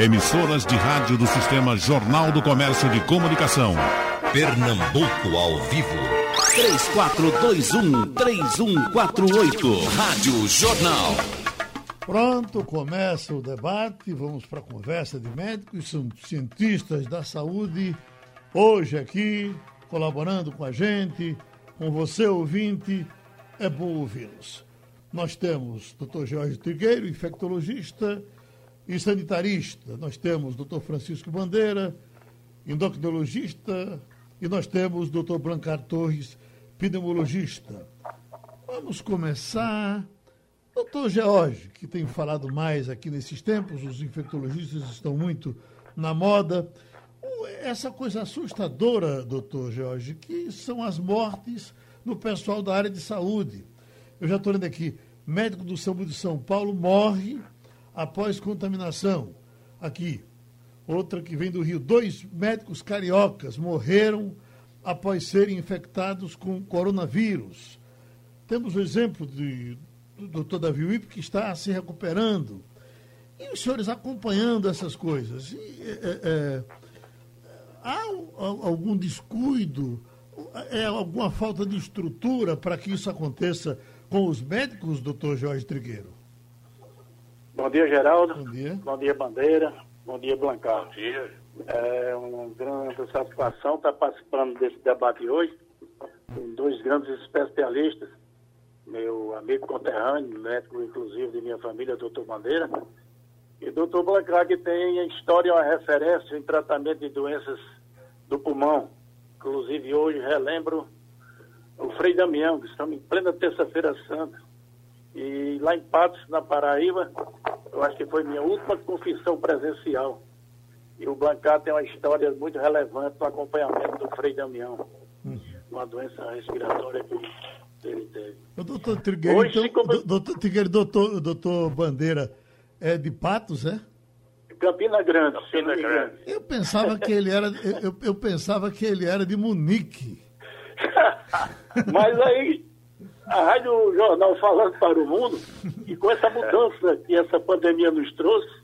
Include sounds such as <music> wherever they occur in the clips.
Emissoras de rádio do Sistema Jornal do Comércio de Comunicação. Pernambuco ao vivo. 3421-3148. Rádio Jornal. Pronto, começa o debate. Vamos para a conversa de médicos, são cientistas da saúde. Hoje aqui, colaborando com a gente, com você ouvinte, é bom ouvi-los. Nós temos o Dr. Jorge Trigueiro, infectologista e sanitarista. Nós temos o Dr. Francisco Bandeira, endocrinologista, e nós temos o Dr. Blancar Torres, pneumologista. Vamos começar. Doutor George, que tem falado mais aqui nesses tempos, os infectologistas estão muito na moda. Essa coisa assustadora, doutor Jorge, que são as mortes no pessoal da área de saúde. Eu já estou lendo aqui, médico do SAMU de São Paulo morre após contaminação. Aqui, outra que vem do Rio. Dois médicos cariocas morreram após serem infectados com coronavírus. Temos o exemplo de, do doutor Davi Wip, que está se recuperando. E os senhores acompanhando essas coisas. E, é, é, há algum descuido, é alguma falta de estrutura para que isso aconteça com os médicos, doutor Jorge Trigueiro? Bom dia, Geraldo. Bom dia. Bom dia, Bandeira. Bom dia, Blancar. Bom dia. É uma grande satisfação estar participando desse debate hoje com dois grandes especialistas, meu amigo conterrâneo, médico inclusive de minha família, doutor Bandeira, e doutor Blancar, que tem história, uma referência em tratamento de doenças do pulmão. Inclusive hoje relembro o Frei Damião, que estamos em plena terça-feira santa. E lá em Patos, na Paraíba, eu acho que foi minha última confissão presencial. E o Blancar tem uma história muito relevante no acompanhamento do Frei Damião, hum. uma doença respiratória que ele teve. O doutor Trigueiro, Hoje, então, como... doutor, Trigueiro, doutor, doutor Bandeira, é de Patos, é? Campina Grande. Campina Grande. Eu pensava que ele era, eu, eu pensava que ele era de Munique. <laughs> Mas aí, a Rádio Jornal falando para o mundo, e com essa mudança que essa pandemia nos trouxe,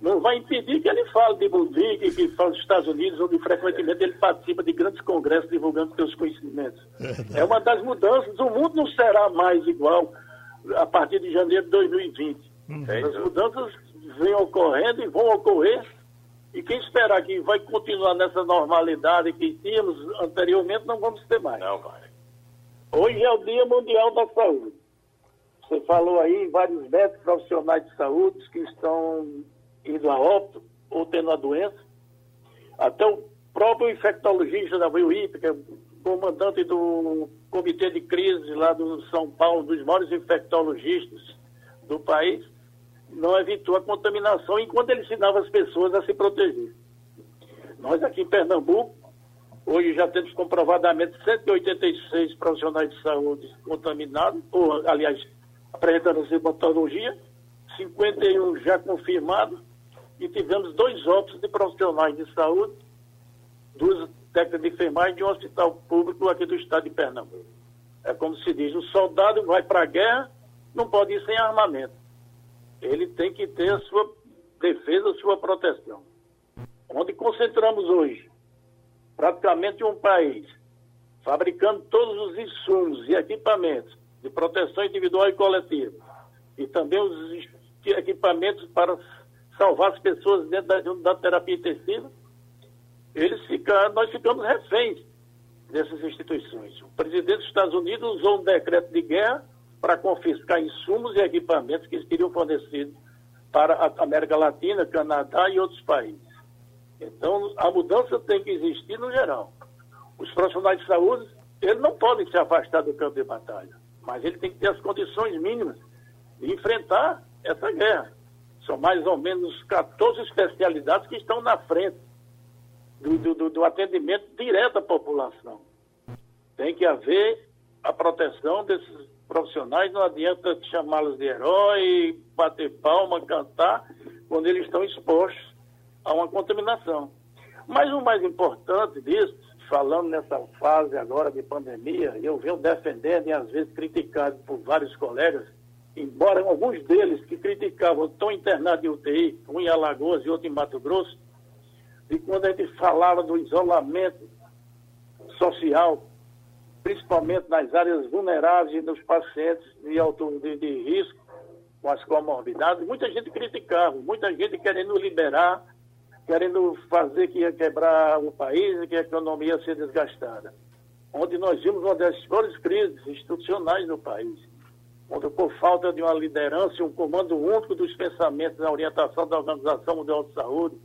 não vai impedir que ele fale de Munique, que fale dos Estados Unidos, onde frequentemente ele participa de grandes congressos divulgando seus conhecimentos. É, uma das mudanças. O mundo não será mais igual a partir de janeiro de 2020. Uhum. As mudanças vêm ocorrendo e vão ocorrer e quem esperar que vai continuar nessa normalidade que tínhamos anteriormente, não vamos ter mais. Não vai. Hoje é o Dia Mundial da Saúde. Você falou aí vários médicos profissionais de saúde que estão indo a óbito ou tendo a doença. Até o próprio infectologista da UIP, que é comandante do comitê de crise lá do São Paulo, dos maiores infectologistas do país, não evitou a contaminação enquanto ele ensinava as pessoas a se proteger. Nós aqui em Pernambuco, hoje já temos comprovadamente 186 profissionais de saúde contaminados, ou, aliás, apresentando sintomatologia, 51 já confirmados, e tivemos dois óbitos de profissionais de saúde, duas técnicas de enfermagem de um hospital público aqui do estado de Pernambuco. É como se diz, o soldado vai para a guerra, não pode ir sem armamento ele tem que ter a sua defesa, a sua proteção. Onde concentramos hoje praticamente um país fabricando todos os insumos e equipamentos de proteção individual e coletiva, e também os equipamentos para salvar as pessoas dentro da, da terapia intensiva, eles ficaram, nós ficamos reféns dessas instituições. O presidente dos Estados Unidos usou um decreto de guerra para confiscar insumos e equipamentos que eles queriam fornecido para a América Latina, Canadá e outros países. Então, a mudança tem que existir no geral. Os profissionais de saúde, eles não podem se afastar do campo de batalha, mas ele tem que ter as condições mínimas de enfrentar essa guerra. São mais ou menos 14 especialidades que estão na frente do, do, do atendimento direto à população. Tem que haver a proteção desses profissionais, não adianta chamá-los de herói, bater palma, cantar, quando eles estão expostos a uma contaminação. Mas o mais importante disso, falando nessa fase agora de pandemia, eu venho defendendo e às vezes criticado por vários colegas, embora alguns deles que criticavam estão internados em UTI, um em Alagoas e outro em Mato Grosso, e quando a gente falava do isolamento social, principalmente nas áreas vulneráveis e nos pacientes de alto de, de risco, com as comorbidades, muita gente criticava, muita gente querendo liberar, querendo fazer que ia quebrar o país que a economia ia ser desgastada. Onde nós vimos uma das piores crises institucionais no país onde por falta de uma liderança e um comando único dos pensamentos na orientação da Organização Mundial de Saúde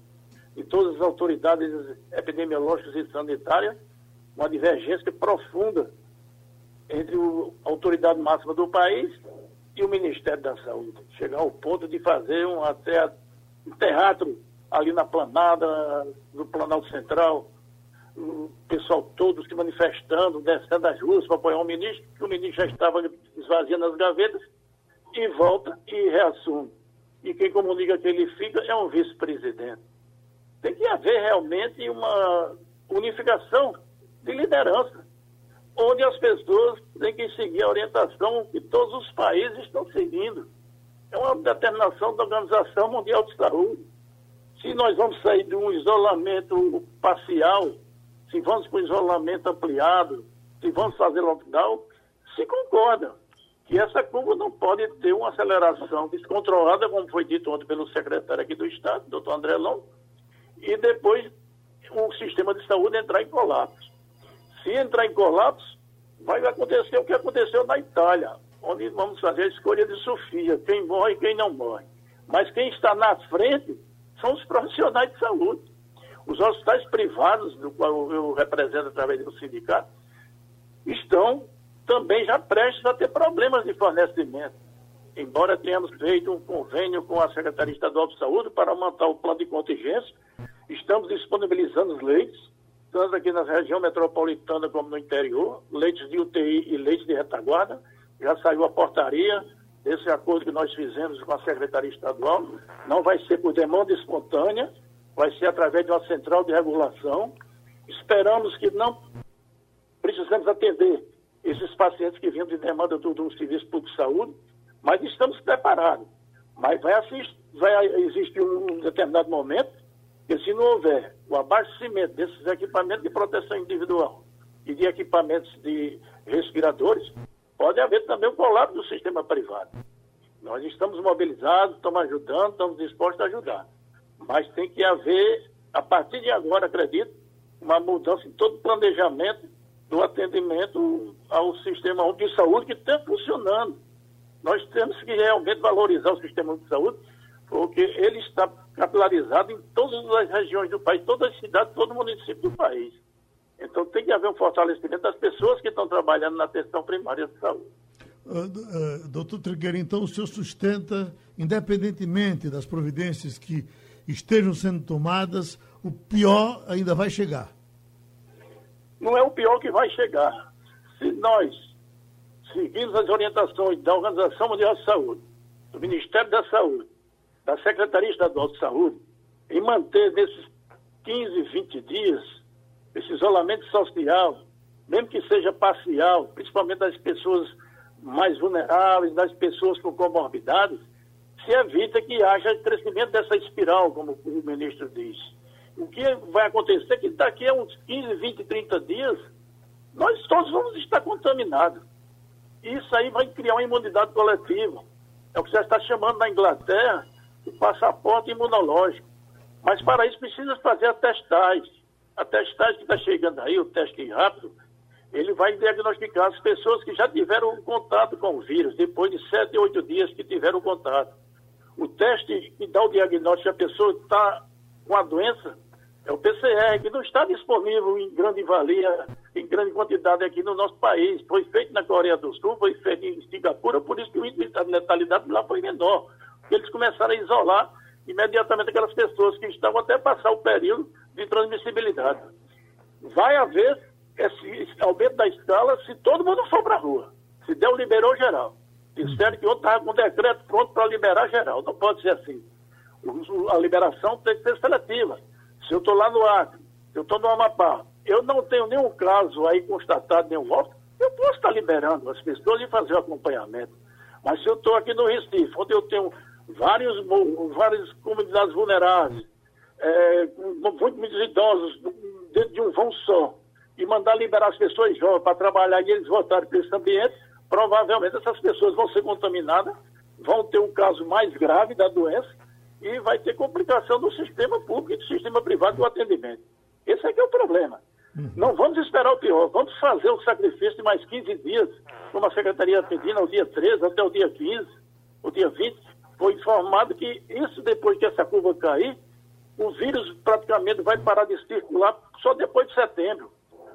e todas as autoridades epidemiológicas e sanitárias, uma divergência profunda entre a autoridade máxima do país e o Ministério da Saúde. Chegar ao ponto de fazer um, até, um teatro ali na planada, no Planalto Central, o pessoal todo se manifestando, descendo as ruas para apoiar o ministro, que o ministro já estava esvaziando as gavetas, e volta e reassume. E quem comunica que ele fica é um vice-presidente. Tem que haver realmente uma unificação de liderança, onde as pessoas têm que seguir a orientação que todos os países estão seguindo. É uma determinação da Organização Mundial de Saúde. Se nós vamos sair de um isolamento parcial, se vamos para isolamento ampliado, se vamos fazer lockdown, se concorda que essa curva não pode ter uma aceleração descontrolada, como foi dito ontem pelo secretário aqui do Estado, doutor André Long, e depois o sistema de saúde entrar em colapso. Se entrar em colapso, vai acontecer o que aconteceu na Itália, onde vamos fazer a escolha de Sofia, quem morre e quem não morre. Mas quem está na frente são os profissionais de saúde. Os hospitais privados, do qual eu represento através do sindicato, estão também já prestes a ter problemas de fornecimento. Embora tenhamos feito um convênio com a Secretaria Estadual de Saúde para montar o plano de contingência, estamos disponibilizando os leitos, tanto aqui na região metropolitana como no interior, leitos de UTI e leitos de retaguarda. Já saiu a portaria desse acordo que nós fizemos com a Secretaria Estadual. Não vai ser por demanda espontânea, vai ser através de uma central de regulação. Esperamos que não precisamos atender esses pacientes que vinham de demanda do, do Serviço Público de Saúde, mas estamos preparados. Mas vai, assistir, vai existir um determinado momento que se não houver o abastecimento desses equipamentos de proteção individual e de equipamentos de respiradores, pode haver também um colapso do sistema privado. Nós estamos mobilizados, estamos ajudando, estamos dispostos a ajudar. Mas tem que haver, a partir de agora, acredito, uma mudança em todo o planejamento do atendimento ao sistema de saúde que está funcionando. Nós temos que realmente valorizar o sistema de saúde, porque ele está capilarizado em todas as regiões do país, todas as cidades, todo o município do país. Então tem que haver um fortalecimento das pessoas que estão trabalhando na atenção primária de saúde. Uh, uh, doutor Trigueiro, então o senhor sustenta, independentemente das providências que estejam sendo tomadas, o pior ainda vai chegar. Não é o pior que vai chegar. Se nós seguirmos as orientações da Organização Mundial de Saúde, do Ministério da Saúde, da Secretaria Estadual de Saúde, e manter nesses 15, 20 dias esse isolamento social, mesmo que seja parcial, principalmente das pessoas mais vulneráveis, das pessoas com comorbidades, se evita que haja crescimento dessa espiral, como o ministro diz. O que vai acontecer é que daqui a uns 15, 20, 30 dias, nós todos vamos estar contaminados. Isso aí vai criar uma imunidade coletiva. É o que já está chamando na Inglaterra o passaporte imunológico. Mas para isso precisa fazer a testagem. A testagem que está chegando aí, o teste rápido, ele vai diagnosticar as pessoas que já tiveram contato com o vírus, depois de sete, oito dias que tiveram contato. O teste que dá o diagnóstico se a pessoa está com a doença é o PCR, que não está disponível em grande valia, em grande quantidade aqui no nosso país. Foi feito na Coreia do Sul, foi feito em Singapura, por isso que o índice de letalidade lá foi menor. Eles começaram a isolar imediatamente aquelas pessoas que estavam até passar o período de transmissibilidade. Vai haver esse aumento da escala se todo mundo for para a rua. Se der, liberou geral. Disseram que ontem estava com o decreto pronto para liberar geral. Não pode ser assim. A liberação tem que ser seletiva. Se eu estou lá no Acre, se eu estou no Amapá, eu não tenho nenhum caso aí constatado, nenhum óbito, eu posso estar liberando as pessoas e fazer o acompanhamento. Mas se eu estou aqui no Recife, onde eu tenho vários, várias comunidades vulneráveis, é, muitos idosos dentro de um vão só, e mandar liberar as pessoas jovens para trabalhar e eles voltarem para esse ambiente, provavelmente essas pessoas vão ser contaminadas, vão ter um caso mais grave da doença e vai ter complicação do sistema público e do sistema privado do atendimento. Esse é que é o problema. Uhum. Não vamos esperar o pior, vamos fazer o sacrifício de mais 15 dias, como a Secretaria pedindo, ao dia 13 até o dia 15, o dia 20. Foi informado que isso, depois que essa curva cair, o vírus praticamente vai parar de circular só depois de setembro.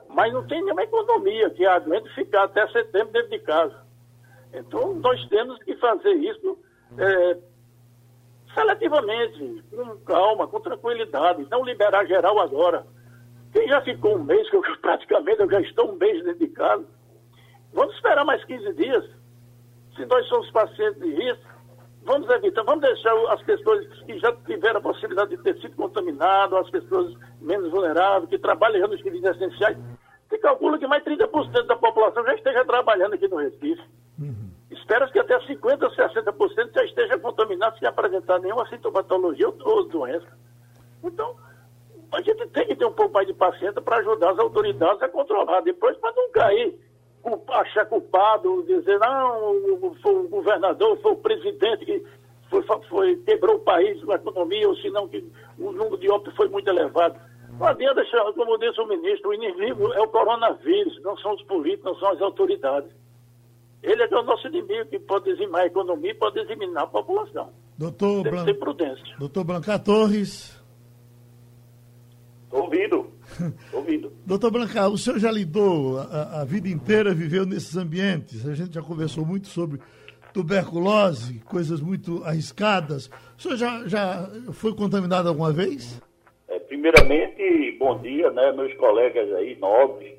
Mas não tem nenhuma economia que aguente ficar até setembro dentro de casa. Então, nós temos que fazer isso é, seletivamente, com calma, com tranquilidade, não liberar geral agora. Quem já ficou um mês, que eu, <laughs> praticamente eu já estou um mês dentro de casa, vamos esperar mais 15 dias. Se nós somos pacientes de risco, vamos evitar, vamos deixar as pessoas que já tiveram a possibilidade de ter sido contaminadas, as pessoas menos vulneráveis, que trabalham nos serviços essenciais, se calcula que mais 30% da população já esteja trabalhando aqui no Recife. Uhum. Espera-se que até 50% ou 60% já esteja contaminado sem apresentar nenhuma sintomatologia ou doença. Então, a gente tem que ter um pouco mais de paciência para ajudar as autoridades a controlar. Depois, para não cair, achar culpado, dizer, não, foi o governador, foi o presidente que foi, foi, quebrou o país, a economia, ou senão que o número de óbitos foi muito elevado. Não adianta, como disse o ministro, o inimigo é o coronavírus, não são os políticos, não são as autoridades. Ele é, o nosso inimigo que pode dizimar a economia e pode diziminar a população. Doutor Tem Blan... ter prudência. Doutor Branca Torres. Estou <laughs> ouvindo. Doutor Branca, o senhor já lidou a, a vida inteira, viveu nesses ambientes. A gente já conversou muito sobre tuberculose, coisas muito arriscadas. O senhor já, já foi contaminado alguma vez? É, primeiramente, bom dia, né, meus colegas aí, nobres,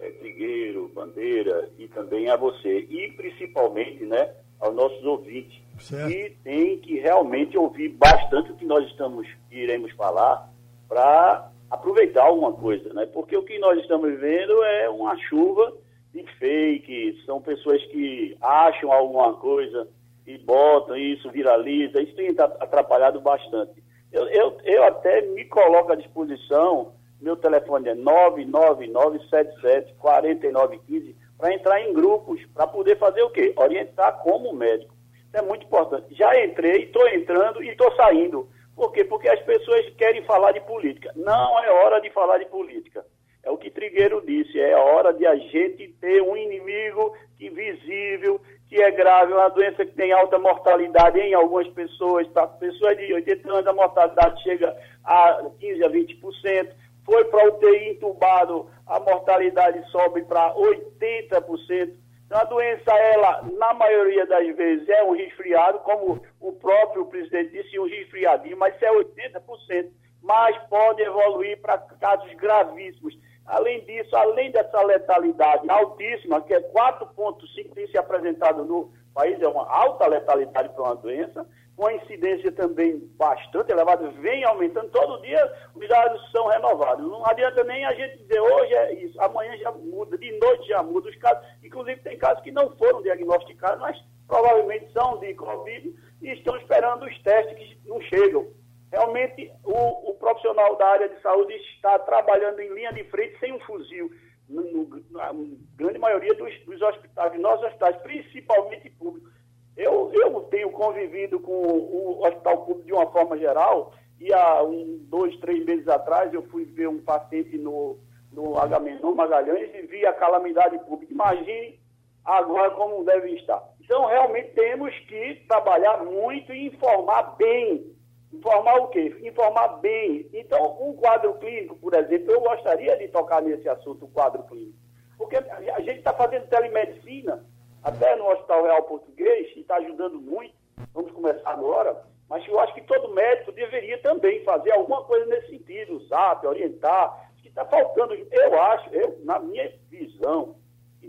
é, Trigueiro, Bandeira e também a você. E principalmente, né, aos nossos ouvintes. Certo. E tem que realmente ouvir bastante o que nós estamos iremos falar para aproveitar alguma coisa, né? Porque o que nós estamos vendo é uma chuva de fake, são pessoas que acham alguma coisa e botam isso, viraliza, isso tem atrapalhado bastante. Eu, eu, eu até me coloco à disposição, meu telefone é 999774915, para entrar em grupos, para poder fazer o quê? Orientar como médico. Isso é muito importante. Já entrei, estou entrando e estou saindo. Por quê? Porque as pessoas querem falar de política. Não é hora de falar de política. É o que Trigueiro disse, é hora de a gente ter um inimigo que visível, que é grave, uma doença que tem alta mortalidade em algumas pessoas, para pessoas de 80 anos a mortalidade chega a 15 a 20%, foi para UTI entubado, a mortalidade sobe para 80%. A doença, ela, na maioria das vezes, é um resfriado, como o próprio presidente disse, um resfriadinho, mas isso é 80%, mas pode evoluir para casos gravíssimos. Além disso, além dessa letalidade altíssima, que é 4,5 tem se apresentado no país, é uma alta letalidade para uma doença, uma incidência também bastante elevada, vem aumentando, todo dia os dados são renovados. Não adianta nem a gente dizer hoje é isso, amanhã já muda, de noite já muda os casos, inclusive tem casos que não foram diagnosticados, mas provavelmente são de Covid e estão esperando os testes que não chegam. Realmente, o, o, profissional da área de saúde está trabalhando em linha de frente sem um fuzil. No, no, na grande maioria dos, dos hospitais, nossos hospitais, principalmente públicos. Eu, eu tenho convivido com o hospital público de uma forma geral, e há um, dois, três meses atrás eu fui ver um paciente no, no Agamenon Magalhães e vi a calamidade pública. Imagine agora como deve estar. Então, realmente temos que trabalhar muito e informar bem Informar o quê? Informar bem. Então, um quadro clínico, por exemplo, eu gostaria de tocar nesse assunto, o quadro clínico. Porque a gente está fazendo telemedicina, até no Hospital Real Português, e está ajudando muito. Vamos começar agora. Mas eu acho que todo médico deveria também fazer alguma coisa nesse sentido, usar, orientar. que está faltando. Eu acho, eu, na minha visão,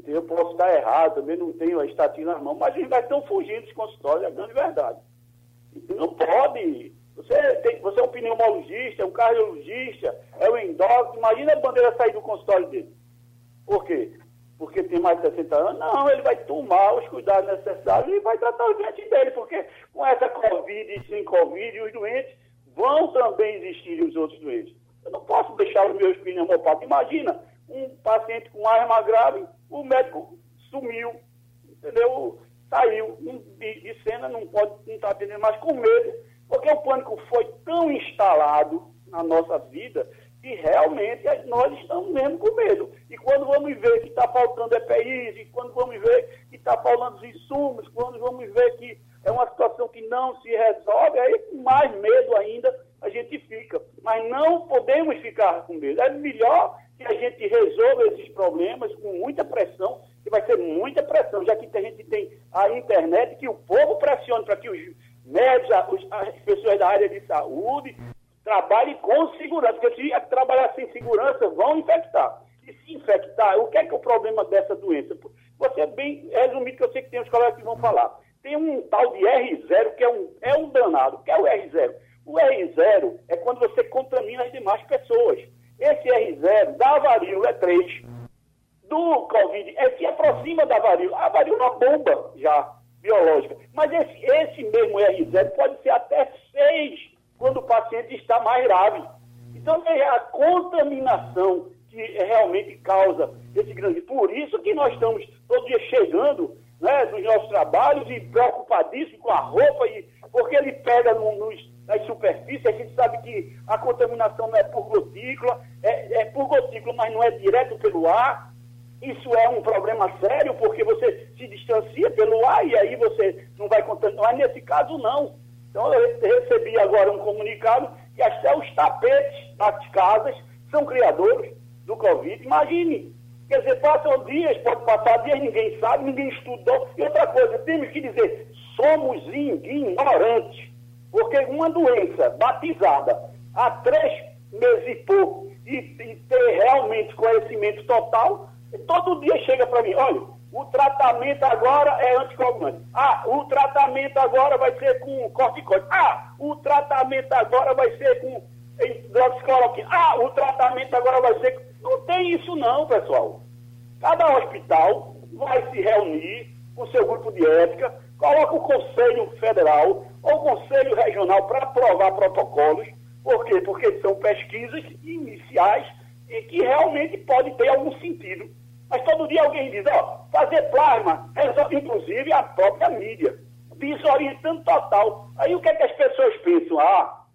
eu posso estar errado, também não tenho a estatina na mão, mas eles estão fugindo dos consultórios, é a grande verdade. Então, não pode você, tem, você é um pneumologista, é um cardiologista, é um endócrino. Imagina a bandeira sair do consultório dele. Por quê? Porque tem mais de 60 anos. Não, ele vai tomar os cuidados necessários e vai tratar os doentes dele, porque com essa Covid e sem Covid, os doentes vão também existir os outros doentes. Eu não posso deixar os meus pneumopatas. Imagina, um paciente com asma grave, o médico sumiu, entendeu? Saiu de, de cena, não pode, não está atendendo mais com medo, porque o pânico foi tão instalado na nossa vida que realmente nós estamos mesmo com medo. Quando vamos ver que está faltando EPIs, e quando vamos ver que está faltando insumos, quando vamos ver que é uma situação que não se resolve, aí com mais medo ainda a gente fica. Mas não podemos ficar com medo. É melhor que a gente resolva esses problemas com muita pressão, que vai ser muita pressão, já que a gente tem a internet, que o povo pressione para que os médicos, as pessoas da área de saúde, trabalhem com segurança, porque se trabalhar sem segurança, vão infectar. E se infectar, o que é que é o problema dessa doença? Você é bem resumido, que eu sei que tem os colegas que vão falar. Tem um tal de R0, que é um, é um danado. O que é o R0? O R0 é quando você contamina as demais pessoas. Esse R0 da varíola é 3. Do Covid é se aproxima da varíola. A varíola é uma bomba já biológica. Mas esse, esse mesmo R0 pode ser até 6 quando o paciente está mais grave. Então é a contaminação que realmente causa esse grande. Por isso que nós estamos todo dia chegando né, dos nossos trabalhos e preocupadíssimos com a roupa, e, porque ele pega no, nas superfícies, a gente sabe que a contaminação não é por gotícula, é, é por gotícula, mas não é direto pelo ar. Isso é um problema sério, porque você se distancia pelo ar e aí você não vai contaminar. Mas nesse caso, não. Então, eu recebi agora um comunicado que até os tapetes das casas são criadores do Covid. Imagine, Quer dizer, passam dias, pode passar dias, ninguém sabe, ninguém estudou. E outra coisa, temos que dizer, somos ignorantes. Porque uma doença batizada há três meses e pouco e, e ter realmente conhecimento total, todo dia chega para mim, olha, o tratamento agora é anticoagulante. Ah, o tratamento agora vai ser com corticoide. Ah, o tratamento agora vai ser com hidroxicloroquina. Ah, o tratamento agora vai ser... Não tem isso não, pessoal. Cada hospital vai se reunir com seu grupo de ética, coloca o Conselho Federal ou o Conselho Regional para aprovar protocolos. Por quê? Porque são pesquisas iniciais e que realmente pode ter algum sentido. Mas todo dia alguém diz, ó, fazer plasma, inclusive a própria mídia, desorientando total. Aí o que é que as pessoas pensam? Ah,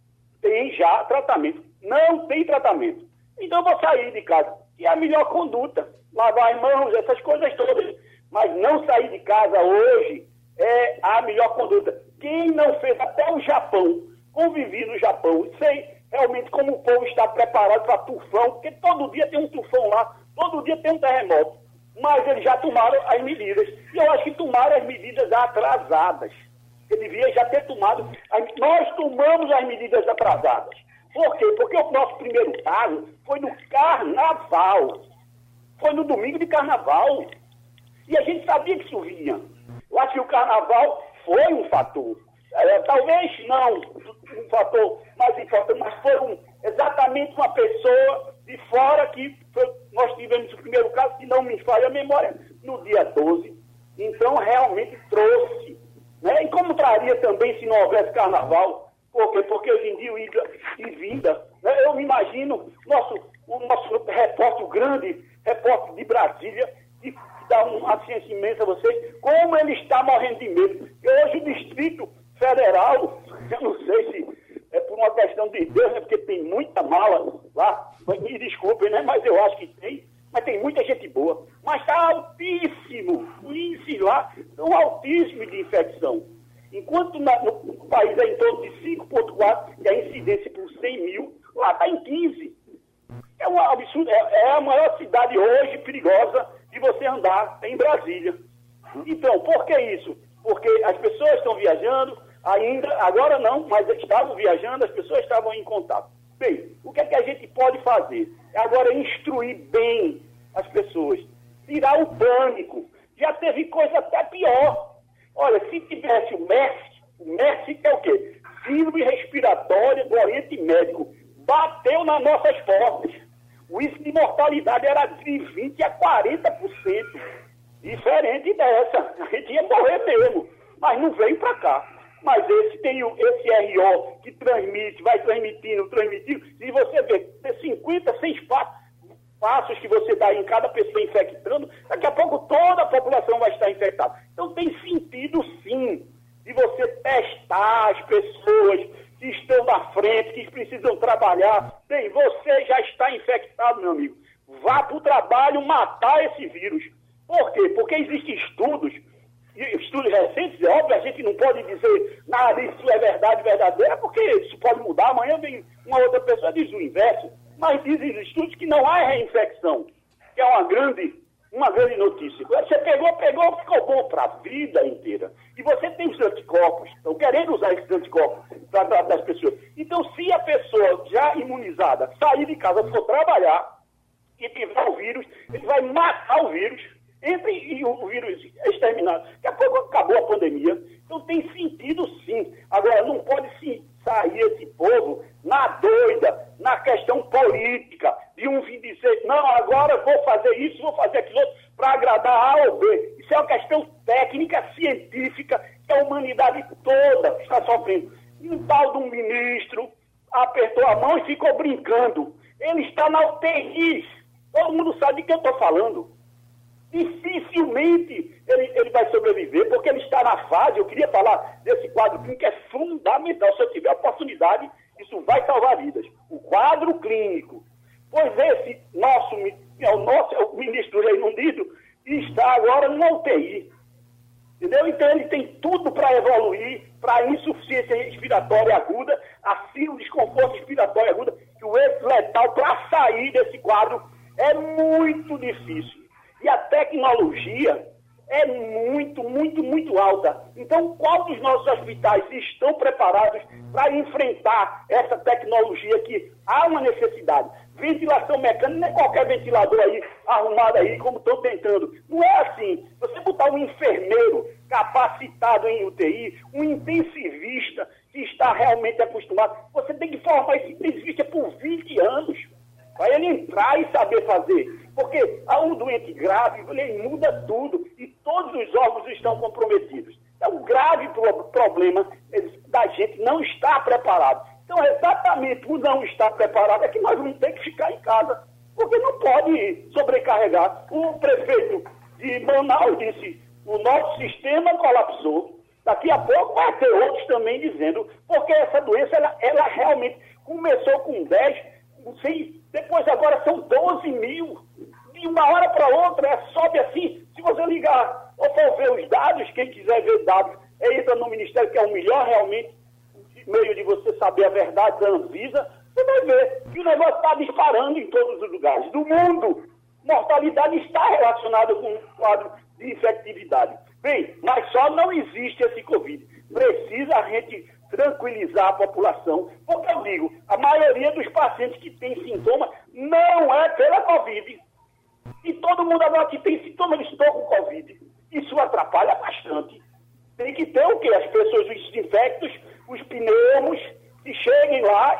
tem já tratamento. Não tem tratamento. Então vou sair de casa. E é a melhor conduta lavar as mãos, essas coisas todas. Mas não sair de casa hoje é a melhor conduta. Quem não fez até o Japão, convivi no Japão, sei realmente como o povo está preparado para tufão, porque todo dia tem um tufão lá, todo dia tem um terremoto. Mas eles já tomaram as medidas. E eu acho que tomaram as medidas atrasadas. Ele devia já ter tomado. Nós tomamos as medidas atrasadas. Por quê? Porque o nosso primeiro caso foi no carnaval. Foi no domingo de carnaval. E a gente sabia que isso vinha. Eu acho que o carnaval foi um fator. É, talvez não um fator mais importante, mas foi um, exatamente uma pessoa de fora que foi, nós tivemos o primeiro caso, se não me falha a memória, no dia 12. Então, realmente trouxe. Né? E como traria também se não houvesse carnaval? Por quê? Porque hoje em dia, ida e vinda, né? eu me imagino nosso, o nosso repórter grande repórter de Brasília, que dá uma ciência imensa a vocês, como ele está morrendo de medo. E hoje o Distrito Federal, <laughs> eu não sei se é por uma questão de Deus, né, porque tem muita mala lá, me desculpem, né, mas eu acho que tem, mas tem muita gente boa. Mas está altíssimo, o índice lá um altíssimo de infecção. Enquanto na, no país é em torno de 5,4, e a incidência por 100 mil, lá está em 15. É um absurdo. É, é a maior cidade hoje perigosa de você andar em Brasília. Então, por que isso? Porque as pessoas estão viajando, ainda, agora não, mas estavam viajando, as pessoas estavam em contato. Bem, o que é que a gente pode fazer? É agora instruir bem as pessoas, tirar o pânico. Já teve coisa até pior. Olha, se tivesse o MERS, o MERS é o quê? Síndrome respiratória do Oriente Médico. Bateu nas nossas portas. o índice de mortalidade era de 20% a 40%. Diferente dessa. A gente ia morrer mesmo. Mas não veio para cá. Mas esse tem o, esse RO que transmite, vai transmitindo, transmitindo. E você vê, tem 50, 100 passos, passos que você dá em cada pessoa infectando, daqui a pouco toda a população vai estar infectada. Então tem sentido sim de você testar as pessoas que estão na frente, que precisam trabalhar. Bem, você já está infectado, meu amigo. Vá para o trabalho matar esse vírus. Por quê? Porque existem estudos, estudos recentes, é óbvio, a gente não pode dizer nada, isso é verdade verdadeira, porque isso pode mudar. Amanhã vem uma outra pessoa diz o inverso. Mas dizem estudos que não há reinfecção, que é uma grande, uma grande notícia. Você pegou, pegou, ficou bom para a vida inteira. E você tem os anticorpos, estão querendo usar esses anticorpos para tratar das pessoas. Então, se a pessoa já imunizada sair de casa, for trabalhar e tiver o vírus, ele vai matar o vírus, entre e o vírus exterminado. Daqui a pouco acabou a pandemia. Então tem sentido sim. Agora, não pode sair esse povo na doida, na questão política, de um vir dizer, não, agora vou fazer isso, vou fazer aquilo outro, para agradar A ou B. Isso é uma questão técnica, científica, que a humanidade toda está sofrendo. E um tal de um ministro apertou a mão e ficou brincando. Ele está na UTI. Todo mundo sabe de que eu estou falando. Dificilmente ele, ele vai sobreviver, porque ele está na fase, eu queria falar desse quadro clínico, que é fundamental. Se eu tiver oportunidade, isso vai salvar vidas. O quadro clínico. Pois esse nosso, é o nosso é o ministro Reino Unido, está agora numa UTI. Entendeu? Então ele tem tudo para evoluir para insuficiência respiratória aguda, assim o desconforto respiratório aguda, que o êxito letal para sair desse quadro é muito difícil. E a tecnologia é muito, muito, muito alta. Então, qual dos nossos hospitais estão preparados para enfrentar essa tecnologia que há uma necessidade? Ventilação mecânica não é qualquer ventilador aí arrumado aí, como estão tentando. Não é assim. Você botar um enfermeiro capacitado em UTI, um intensivista que está realmente acostumado, você tem que formar esse intensivista por 20 anos para ele entrar e saber fazer. Porque a um doente grave, ele muda tudo e todos os órgãos estão comprometidos. É um grave problema da gente não estar preparado. Então, exatamente por não estar preparado é que nós vamos ter que ficar em casa, porque não pode sobrecarregar. O prefeito de Manaus disse: o nosso sistema colapsou. Daqui a pouco vai ter outros também dizendo, porque essa doença, ela, ela realmente começou com 10, sei, depois agora são 12 mil. De uma hora para outra, é, sobe assim. Se você ligar ou for ver os dados, quem quiser ver dados, entra no Ministério, que é o melhor realmente meio de você saber a verdade da Anvisa, você vai ver que o negócio está disparando em todos os lugares do mundo. Mortalidade está relacionada com o quadro de infectividade. Bem, mas só não existe esse Covid. Precisa a gente tranquilizar a população, porque eu digo, a maioria dos pacientes que têm sintoma não é pela Covid. E todo mundo agora que tem sintoma, eles estão com Covid. Isso atrapalha bastante. Tem que ter o quê? As pessoas, os infectos, os pneumos, que cheguem lá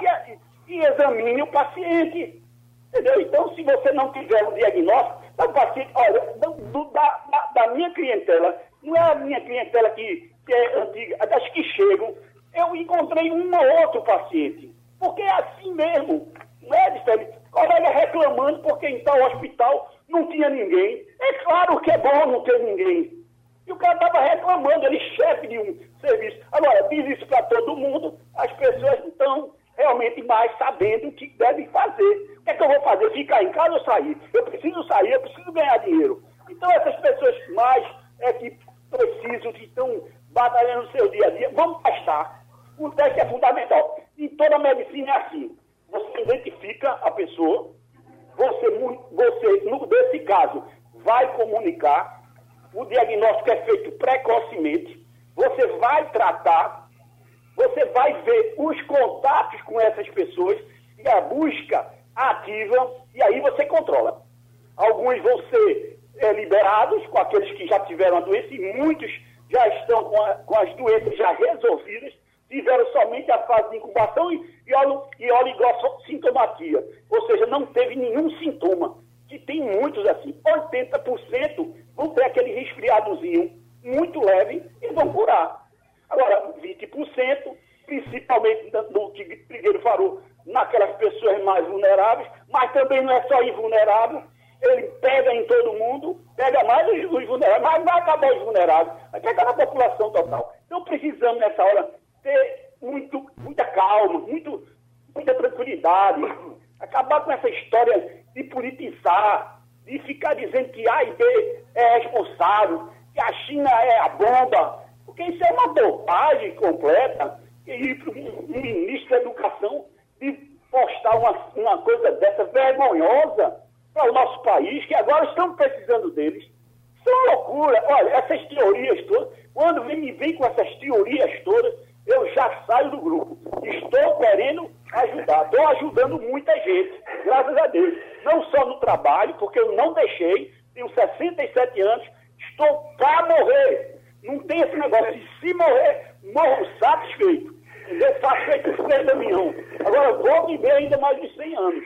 e, e examinem o paciente. Entendeu? Então, se você não tiver o diagnóstico, o paciente, olha, do, da, da, da, minha clientela, não é a minha clientela que, que é antiga, das que chegam, eu encontrei um ou outro paciente. Porque é assim mesmo. Não é diferente. Colega reclamando porque em tal hospital não tinha ninguém. É claro que é bom não ter ninguém. E o cara estava reclamando, ele chefe de um serviço. Agora, diz isso para todo mundo, as pessoas não estão realmente mais sabendo o que devem fazer. O que é que eu vou fazer? Ficar em casa ou sair? Eu preciso sair, eu preciso ganhar dinheiro. Então, essas pessoas mais é que precisam, que estão batalhando no seu dia a dia, vamos testar. O teste é fundamental. Em toda a medicina é assim. Você identifica a pessoa, você, você nesse caso, vai comunicar, o diagnóstico é feito precocemente, você vai tratar, você vai ver os contatos com essas pessoas e a busca ativa, e aí você controla. Alguns vão ser é, liberados com aqueles que já tiveram a doença e muitos já estão com, a, com as doenças já resolvidas, tiveram somente a fase de incubação e, e oligossintomatia, ou seja, não teve nenhum sintoma, que tem muitos assim. 80% vão ter aquele resfriadozinho muito leve e vão curar. Agora, 20%, principalmente no que o Trigueiro falou, naquelas pessoas mais vulneráveis, mas também não é só invulnerável, ele pega em todo mundo, pega mais os, vulneráveis, mas vai acabar os vulneráveis, vai pegar na população total. Então precisamos, nessa hora, ter muito, muita calma, muito, muita tranquilidade, acabar com essa história de politizar, de ficar dizendo que A e B é responsável, que a China é a bomba, porque isso é uma bobagem completa. E um ministro da Educação de postar uma, uma coisa dessa vergonhosa para o nosso país, que agora estamos precisando deles. Isso é uma loucura. Olha, essas teorias todas, quando vem, me vem com essas teorias todas, eu já saio do grupo. Estou querendo ajudar, estou ajudando muita gente, graças a Deus. Não só no trabalho, porque eu não deixei, tenho 67 anos, estou para morrer. Não tem esse negócio de se morrer, morro satisfeito. Entendeu? Satisfeito com o caminhão. Agora, vou viver ainda mais de 100 anos.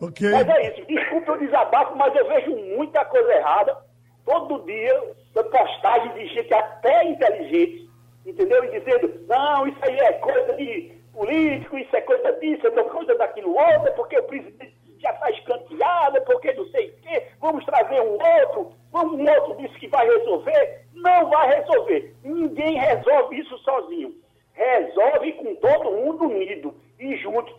Ok. Mas é isso. Desculpa o desabafo, mas eu vejo muita coisa errada. Todo dia, postagem de gente até inteligente, entendeu? E dizendo, não, isso aí é coisa de político, isso é coisa disso, é coisa daquilo outro, é porque o presidente já está escanteado, é porque não sei o quê, vamos trazer um outro, vamos, um outro disse que vai resolver. Não vai resolver. Ninguém resolve isso sozinho. Resolve com todo mundo unido e junto.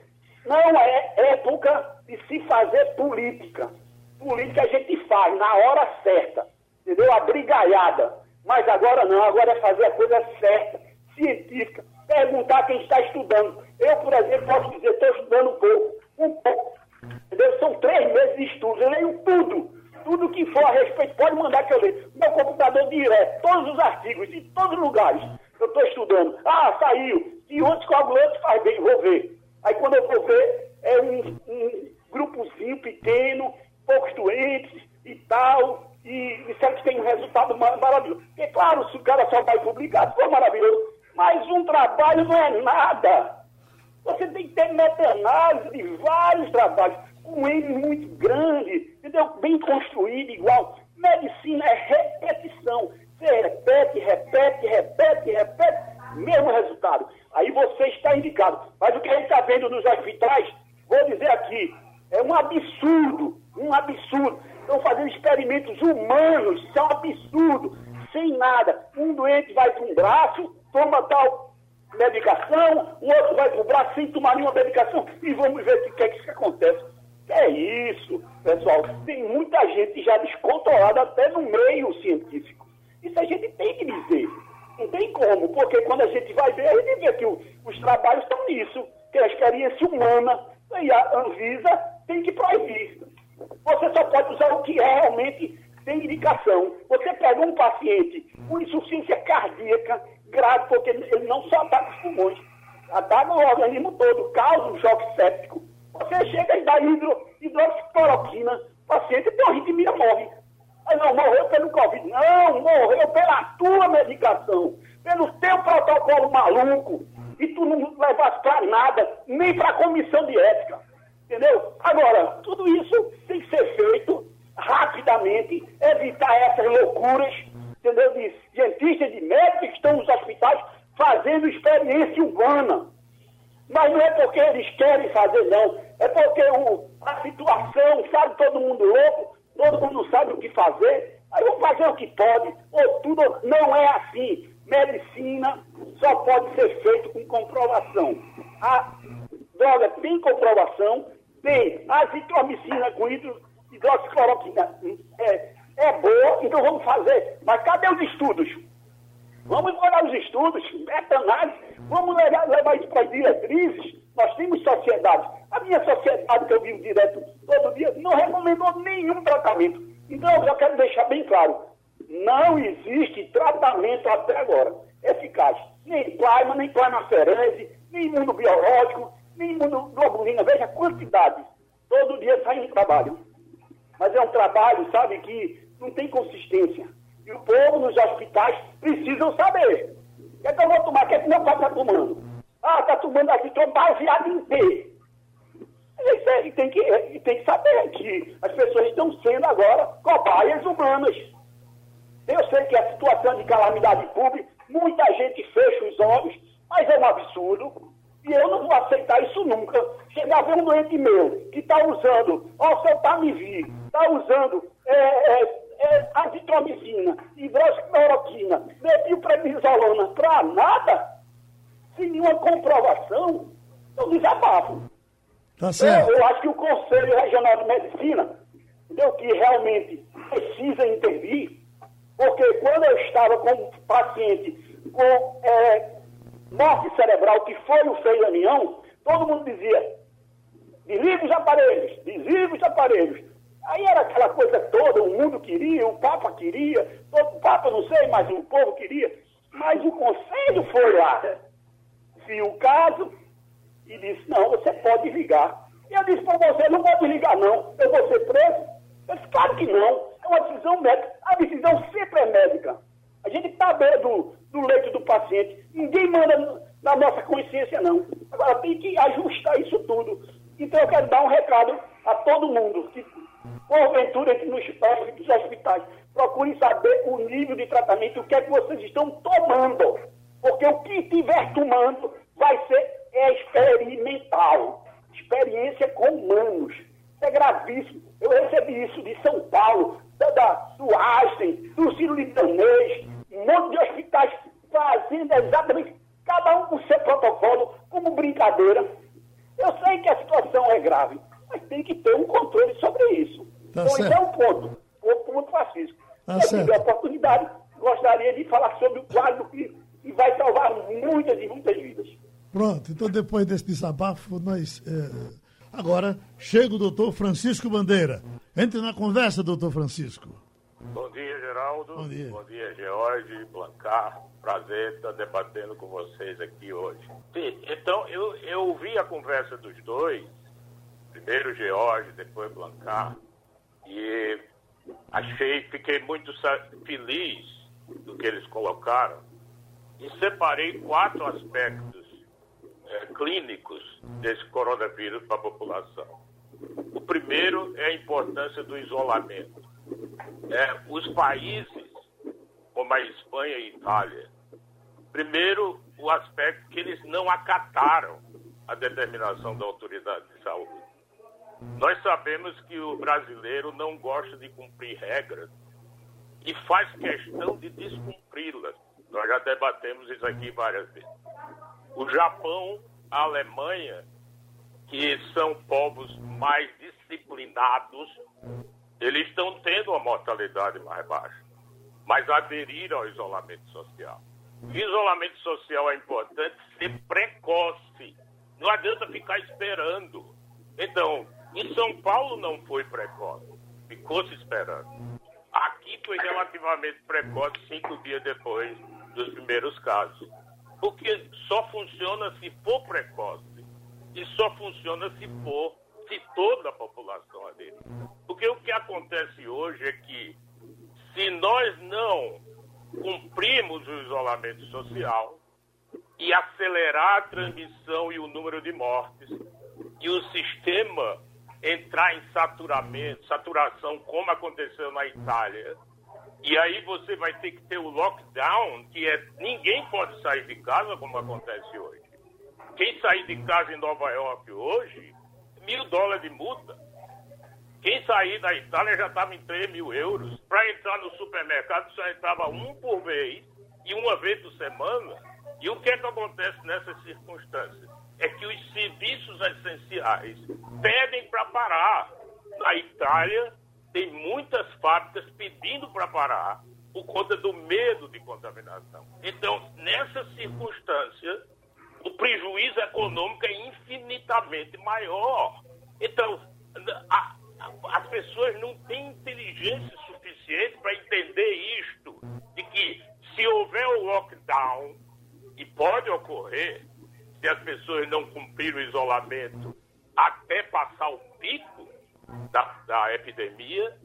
Não é época de se fazer política. Política a gente faz na hora certa, entendeu? A brigaiada. Mas agora não, agora é fazer a coisa certa, científica, perguntar quem está estudando. Eu, por exemplo, posso dizer, estou estudando um pouco, um pouco. Entendeu? São três meses de estudo, eu leio tudo. Tudo que for a respeito, pode mandar que eu leio. Meu computador direto, todos os artigos, de todos os lugares. Eu estou estudando. Ah, saiu. E outros coagulantes faz bem, vou ver. Aí quando eu vou ver, é um, um grupozinho pequeno, poucos doentes e tal, e disseram que tem um resultado maravilhoso. É claro, se o cara só vai publicar, foi maravilhoso. Mas um trabalho não é nada. Você tem que ter meta-análise de vários trabalhos, um M muito grande, entendeu? Bem construído, igual. Medicina é repetição. Você repete, repete, repete, repete, mesmo resultado. Aí você está indicado. Mas o que a gente está vendo nos hospitais, vou dizer aqui, é um absurdo, um absurdo. Estão fazendo experimentos humanos, isso é um absurdo, sem nada. Um doente vai para um braço, toma tal medicação, o outro vai para o braço sem tomar nenhuma medicação e vamos ver o que é que, acontece. É isso, pessoal. Tem muita gente já descontrolada até no meio científico. Isso a gente tem que dizer. Não tem como, porque quando a gente vai ver, a gente vê que os trabalhos estão nisso, que é a experiência humana, e a Anvisa tem que proibir. Você só pode usar o que realmente tem indicação. Você pega um paciente com insuficiência cardíaca grave, porque ele não só ataca os pulmões, ataca o organismo todo, causa um choque séptico. Você chega e dá hidro, hidroxicloroquina, o paciente tem uma arritmia, morre. Mas não morreu pelo Covid. Não, morreu pela tua medicação, pelo teu protocolo maluco. E tu não levaste para nada, nem para a comissão de ética. Entendeu? Agora, tudo isso tem que ser feito rapidamente, evitar essas loucuras, entendeu? De cientistas, de médicos que estão nos hospitais fazendo experiência humana. Mas não é porque eles querem fazer, não. É porque o, a situação, sabe, todo mundo louco, todo mundo sabe o que fazer, aí vão fazer o que pode, ou tudo. Não é assim. Medicina só pode ser feito com comprovação. A droga tem comprovação, tem azitromicina com hidroxicloroquina. É, é boa, então vamos fazer. Mas cadê os estudos? Vamos olhar os estudos, meta-análise, vamos levar, levar isso para as diretrizes. Nós temos sociedade. A minha sociedade, que eu vivo direto todo dia, não recomendou nenhum tratamento. Então, eu já quero deixar bem claro: não existe tratamento até agora eficaz. Nem plasma, nem plasmaferese, nem imunobiológico, imunoglobulina. Veja a quantidade. Todo dia sai um trabalho. Mas é um trabalho, sabe, que não tem consistência. E o povo nos hospitais precisam saber. O que é que eu vou tomar? O que é que meu pai está tomando? Ah, está tomando aqui, estou baseado em. Isso aí tem que, tem que saber que as pessoas estão sendo agora cobaias humanas. Eu sei que a situação de calamidade pública, muita gente fecha os olhos, mas é um absurdo. E eu não vou aceitar isso nunca. chegar a ver um doente meu que está usando oseltamivir, está usando é, é, é, azitromicina, hidroxicloroquina, metilprednisolona, para nada, sem nenhuma comprovação, eu desabafo. Tá certo. Eu, eu acho que o Conselho Regional de Medicina, entendeu, que realmente precisa intervir, porque quando eu estava com um paciente com é, morte cerebral, que foi o feio anião, todo mundo dizia, desliga os aparelhos, desliga os aparelhos. Aí era aquela coisa toda, o mundo queria, o Papa queria, o Papa não sei, mas o povo queria. Mas o Conselho foi lá, viu o caso e disse, não, você pode ligar. E eu disse para você, não pode ligar não, eu vou ser preso. Eu disse, claro que não, é uma decisão médica. A decisão sempre é médica. A gente está do, do leito do paciente. Ninguém manda na nossa consciência, não. Agora tem que ajustar isso tudo. Então eu quero dar um recado a todo mundo que, porventura, entre nos dos hospitais, procurem saber o nível de tratamento, o que é que vocês estão tomando. Porque o que estiver tomando vai ser experimental. Experiência com humanos. Isso é gravíssimo. Eu recebi isso de São Paulo, da, do Einstein, do Ciro Litanês, um monte de hospitais fazendo exatamente, cada um com seu protocolo, como brincadeira. Eu sei que a situação é grave, mas tem que ter um controle sobre isso. Tá então, esse é um ponto, o ponto Francisco. Tá Se eu certo. tiver oportunidade, gostaria de falar sobre o quadro que, que vai salvar muitas e muitas vidas. Pronto, então depois desse desabafo, nós. eh, agora chega o doutor Francisco Bandeira. Entre na conversa, doutor Francisco. Bom dia, Geraldo. Bom dia. Bom dia, George, Blancar. Prazer estar debatendo com vocês aqui hoje. Sim, então, eu, eu ouvi a conversa dos dois, primeiro George, depois Blancar, e achei, fiquei muito feliz do que eles colocaram e separei quatro aspectos eh, clínicos desse coronavírus para a população. Primeiro é a importância do isolamento. É, os países, como a Espanha e a Itália, primeiro, o aspecto que eles não acataram a determinação da autoridade de saúde. Nós sabemos que o brasileiro não gosta de cumprir regras e faz questão de descumpri-las. Nós já debatemos isso aqui várias vezes. O Japão, a Alemanha, que são povos mais disciplinados, eles estão tendo uma mortalidade mais baixa, mas aderiram ao isolamento social. Isolamento social é importante ser precoce. Não adianta ficar esperando. Então, em São Paulo não foi precoce, ficou se esperando. Aqui foi relativamente precoce, cinco dias depois dos primeiros casos. Porque só funciona se for precoce. E só funciona se for, se toda a população aderir. Porque o que acontece hoje é que, se nós não cumprimos o isolamento social e acelerar a transmissão e o número de mortes, e o sistema entrar em saturamento, saturação, como aconteceu na Itália, e aí você vai ter que ter o lockdown, que é ninguém pode sair de casa, como acontece hoje. Quem sair de casa em Nova York hoje, mil dólares de multa. Quem sair da Itália já estava em 3 mil euros. Para entrar no supermercado só entrava um por vez e uma vez por semana. E o que é que acontece nessas circunstâncias? É que os serviços essenciais pedem para parar. Na Itália, tem muitas fábricas pedindo para parar por conta do medo de contaminação. Então, nessa circunstância, o prejuízo econômico é infinitamente maior. Então, a- a- as pessoas não têm inteligência suficiente para entender isto, de que se houver o lockdown, e pode ocorrer, se as pessoas não cumprirem o isolamento até passar o pico da, da epidemia,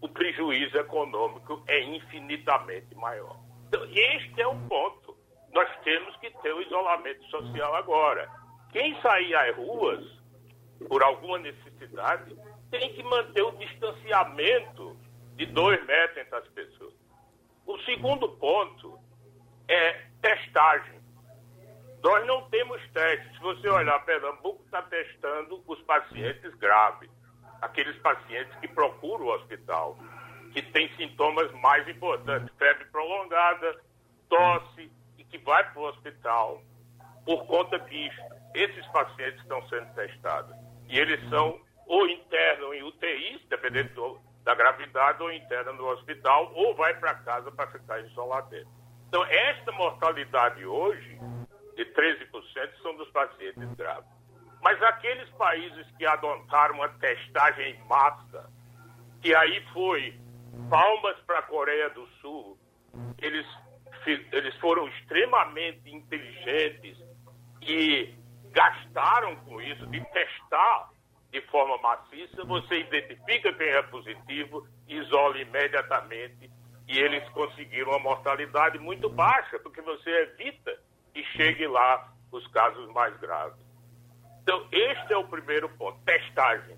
o prejuízo econômico é infinitamente maior. Então, este é o ponto. Nós temos que ter o isolamento social agora. Quem sair às ruas, por alguma necessidade, tem que manter o distanciamento de dois metros entre as pessoas. O segundo ponto é testagem. Nós não temos testes. Se você olhar, Pernambuco está testando os pacientes graves, aqueles pacientes que procuram o hospital, que têm sintomas mais importantes, febre prolongada, tosse, que vai para o hospital por conta disso. Esses pacientes estão sendo testados. E eles são ou internam em UTIs, dependendo do, da gravidade, ou internam no hospital, ou vai para casa para ficar isolado. Então, esta mortalidade hoje, de 13%, são dos pacientes graves. Mas aqueles países que adotaram uma testagem em massa, que aí foi palmas para a Coreia do Sul, eles, eles foram extremamente inteligentes e gastaram com isso de testar de forma maciça, você identifica quem é positivo, isola imediatamente e eles conseguiram uma mortalidade muito baixa, porque você evita que chegue lá os casos mais graves. Então, este é o primeiro ponto, testagem.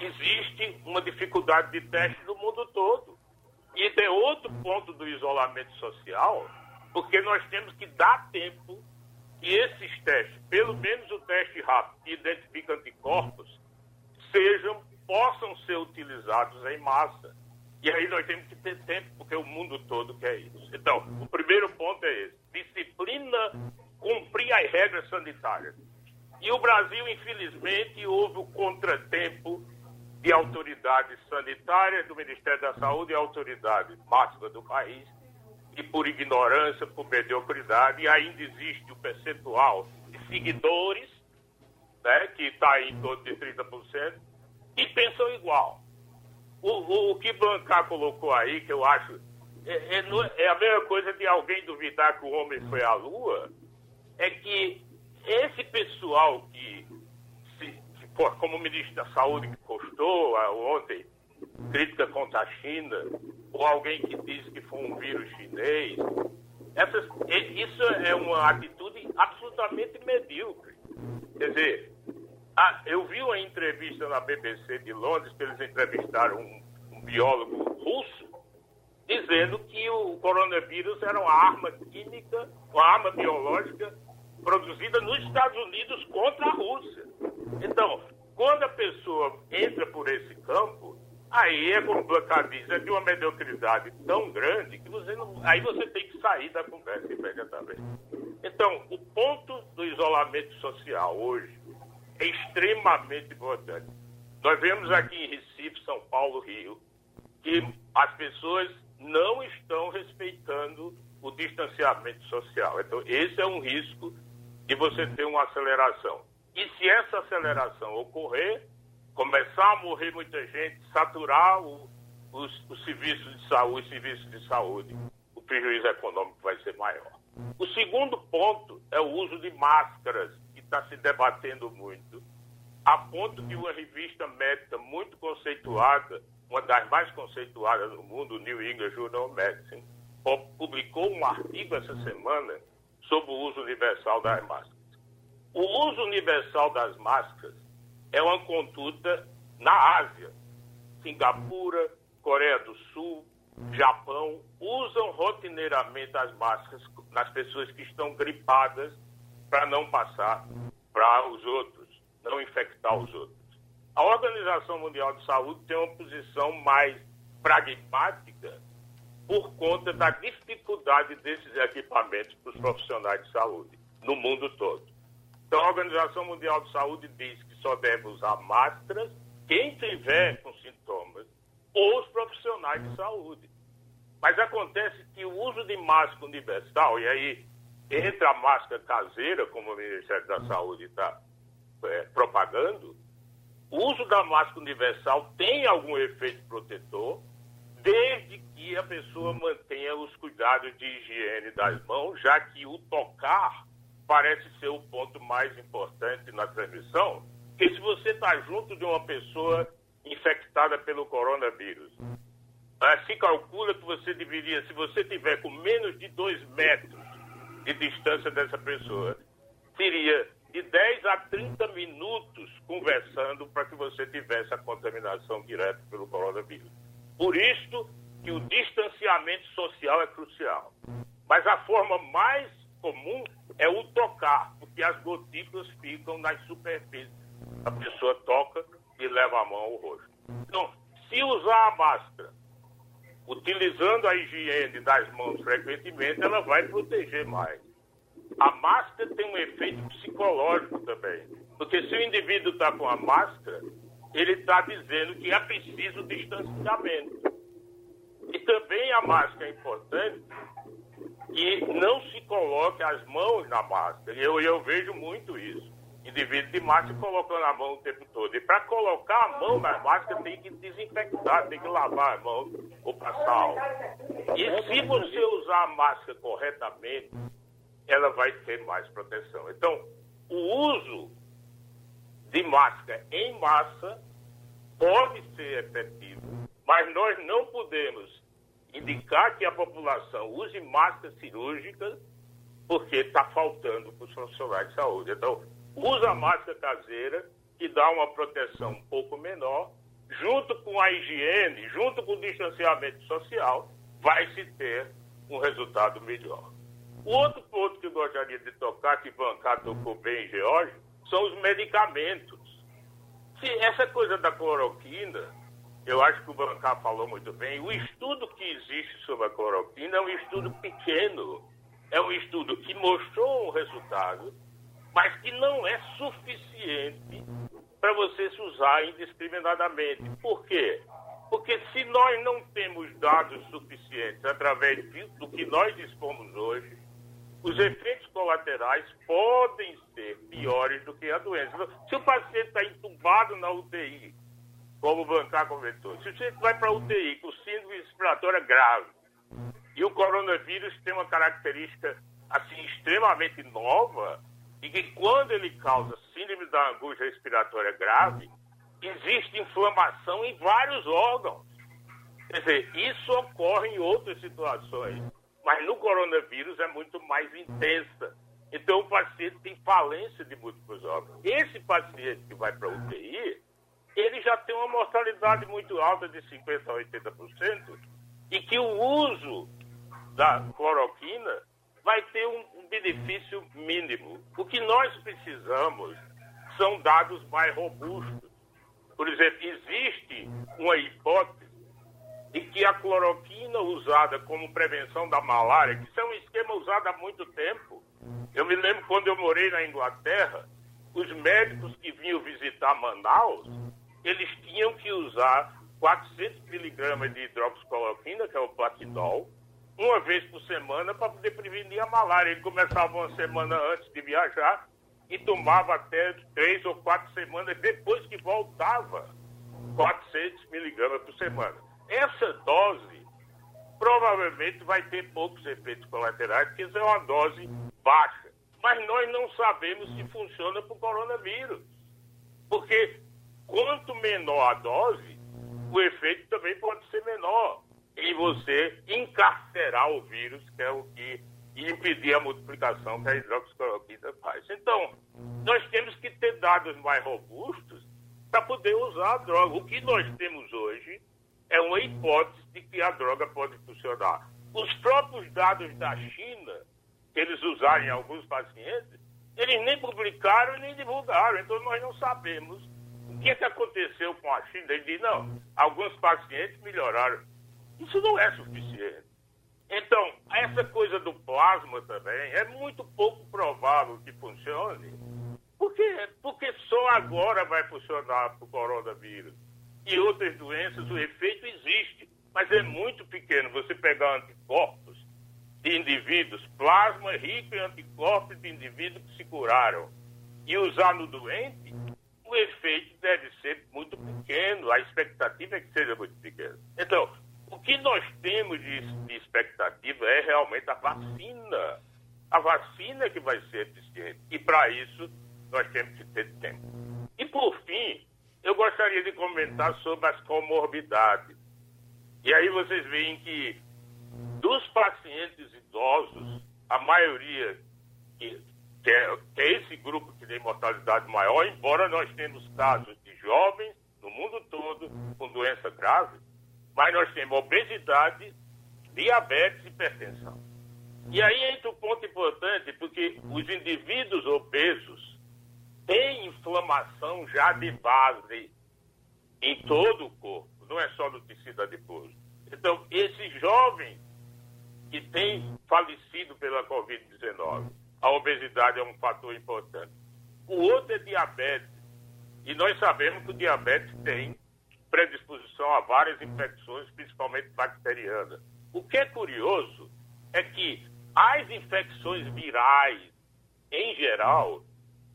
Existe uma dificuldade de teste no mundo todo. E tem outro ponto do isolamento social, porque nós temos que dar tempo que esses testes, pelo menos o teste rápido que identifica anticorpos, sejam, possam ser utilizados em massa. E aí nós temos que ter tempo, porque o mundo todo quer isso. Então, o primeiro ponto é esse: disciplina, cumprir as regras sanitárias. E o Brasil, infelizmente, houve o contratempo de autoridades sanitárias, do Ministério da Saúde e autoridade máxima do país, e por ignorância, por mediocridade, ainda existe o percentual de seguidores, né, que está em torno de 30%, e pensam igual. O, o, o que Blancar colocou aí, que eu acho, é, é, é, a mesma coisa de alguém duvidar que o homem foi à Lua, é que esse pessoal que, se, que como o ministro da Saúde que postou ah, ontem, crítica contra a China, ou alguém que diz que foi um Essas, isso é uma atitude absolutamente medíocre. Quer dizer, a, eu vi uma entrevista na BBC de Londres, que eles entrevistaram um, um biólogo russo, dizendo que o coronavírus era uma arma química, uma arma biológica produzida nos Estados Unidos contra a Rússia. Então, quando a pessoa entra por esse campo, Aí é como o diz, é de uma mediocridade tão grande que você não. Aí você tem que sair da conversa imediatamente. Então, o ponto do isolamento social hoje é extremamente importante. Nós vemos aqui em Recife, São Paulo, Rio, que as pessoas não estão respeitando o distanciamento social. Então, esse é um risco de você ter uma aceleração. E se essa aceleração ocorrer, começar a morrer muita gente, saturar o, os, os serviços de saúde, serviços de saúde, o prejuízo econômico vai ser maior. O segundo ponto é o uso de máscaras, que está se debatendo muito, a ponto de uma revista médica muito conceituada, uma das mais conceituadas no mundo, o New England Journal of Medicine, publicou um artigo essa semana sobre o uso universal das máscaras. O uso universal das máscaras é uma conduta na Ásia. Singapura, Coreia do Sul, Japão usam rotineiramente as máscaras nas pessoas que estão gripadas para não passar para os outros, não infectar os outros. A Organização Mundial de Saúde tem uma posição mais pragmática por conta da dificuldade desses equipamentos para os profissionais de saúde no mundo todo. Então, a Organização Mundial de Saúde diz só deve usar máscaras quem tiver com sintomas ou os profissionais de saúde. Mas acontece que o uso de máscara universal, e aí entra a máscara caseira, como o Ministério da Saúde está é, propagando, o uso da máscara universal tem algum efeito protetor, desde que a pessoa mantenha os cuidados de higiene das mãos, já que o tocar parece ser o ponto mais importante na transmissão, porque se você está junto de uma pessoa infectada pelo coronavírus, ah, se calcula que você deveria, se você tiver com menos de dois metros de distância dessa pessoa, teria de 10 a 30 minutos conversando para que você tivesse a contaminação direta pelo coronavírus. Por isso que o distanciamento social é crucial. Mas a forma mais comum é o tocar, porque as gotículas ficam nas superfícies. A pessoa toca e leva a mão ao rosto. Então, se usar a máscara, utilizando a higiene das mãos frequentemente, ela vai proteger mais. A máscara tem um efeito psicológico também. Porque se o indivíduo está com a máscara, ele está dizendo que é preciso distanciamento. E também a máscara é importante que não se coloque as mãos na máscara. Eu, eu vejo muito isso. Indivíduo de máscara colocando a mão o tempo todo. E para colocar a mão na máscara tem que desinfectar, tem que lavar a mão ou passar. E se você usar a máscara corretamente, ela vai ter mais proteção. Então, o uso de máscara em massa pode ser efetivo, mas nós não podemos indicar que a população use máscara cirúrgica porque está faltando para os profissionais de saúde. Então, usa máscara caseira, que dá uma proteção um pouco menor, junto com a higiene, junto com o distanciamento social, vai se ter um resultado melhor. O outro ponto que eu gostaria de tocar, que Bancar tocou bem, George, são os medicamentos. Se essa coisa da cloroquina, eu acho que o Bancar falou muito bem, o estudo que existe sobre a cloroquina é um estudo pequeno, é um estudo que mostrou um resultado, mas que não é suficiente para você se usar indiscriminadamente. Por quê? Porque se nós não temos dados suficientes através do que nós dispomos hoje, os efeitos colaterais podem ser piores do que a doença. Se o paciente está entubado na UTI, como o Bancar comentou, se o paciente vai para a UTI com síndrome respiratória grave e o coronavírus tem uma característica assim extremamente nova e que quando ele causa síndrome da angústia respiratória grave, existe inflamação em vários órgãos. Quer dizer, isso ocorre em outras situações mas no coronavírus é muito mais intensa. Então o paciente tem falência de múltiplos órgãos. Esse paciente que vai para a UTI, ele já tem uma mortalidade muito alta de 50% a 80%, e que o uso da cloroquina vai ter um, benefício mínimo. O que nós precisamos são dados mais robustos. Por exemplo, existe uma hipótese de que a cloroquina usada como prevenção da malária, que isso é um esquema usado há muito tempo. Eu me lembro quando eu morei na Inglaterra, os médicos que vinham visitar Manaus, eles tinham que usar 400 miligramas de hidroxicloroquina, que é o platidol, uma vez por semana para poder prevenir a malária. Ele começava uma semana antes de viajar e tomava até três ou quatro semanas depois que voltava 400 miligramas por semana. Essa dose provavelmente vai ter poucos efeitos colaterais, porque é uma dose baixa. Mas nós não sabemos se funciona para o coronavírus. Porque quanto menor a dose, o efeito também pode ser menor em você encarcerar o vírus, que é o que e impedir a multiplicação que a hidroxicloroquina faz. Então, nós temos que ter dados mais robustos para poder usar a droga. O que nós temos hoje é uma hipótese de que a droga pode funcionar. Os próprios dados da China, que eles usaram em alguns pacientes, eles nem publicaram e nem divulgaram, então nós não sabemos o que, é que aconteceu com a China. Ele diz, não, alguns pacientes melhoraram. Isso não é suficiente. Então, essa coisa do plasma também é muito pouco provável que funcione. Por quê? Porque só agora vai funcionar para o coronavírus e outras doenças, o efeito existe, mas é muito pequeno. Você pegar anticorpos de indivíduos, plasma rico em anticorpos de indivíduos que se curaram, e usar no doente, o efeito deve ser muito pequeno, a expectativa é que seja muito pequena. Então, o que nós temos de, de expectativa é realmente a vacina. A vacina que vai ser eficiente. E para isso, nós temos que ter tempo. E por fim, eu gostaria de comentar sobre as comorbidades. E aí vocês veem que dos pacientes idosos, a maioria, que, que, é, que é esse grupo que tem mortalidade maior, embora nós temos casos de jovens no mundo todo com doença grave, mas nós temos obesidade, diabetes e hipertensão. E aí entra um ponto importante, porque os indivíduos obesos têm inflamação já de base em todo o corpo, não é só no tecido adiposo. Então, esses jovens que têm falecido pela Covid-19, a obesidade é um fator importante. O outro é diabetes. E nós sabemos que o diabetes tem predisposição a várias infecções, principalmente bacterianas. O que é curioso é que as infecções virais, em geral,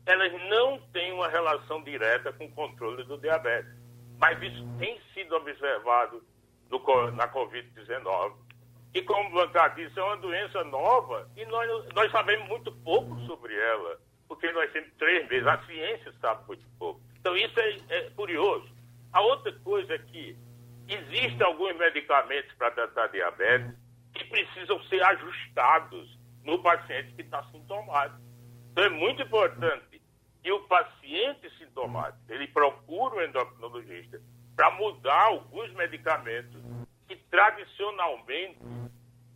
elas não têm uma relação direta com o controle do diabetes. Mas isso tem sido observado na Covid-19. E como o disse, é uma doença nova e nós, nós sabemos muito pouco sobre ela, porque nós temos três meses, a ciência sabe muito pouco. Então isso é, é curioso. A outra coisa é que existem alguns medicamentos para tratar diabetes que precisam ser ajustados no paciente que está sintomático. Então é muito importante que o paciente sintomático ele procure o endocrinologista para mudar alguns medicamentos que tradicionalmente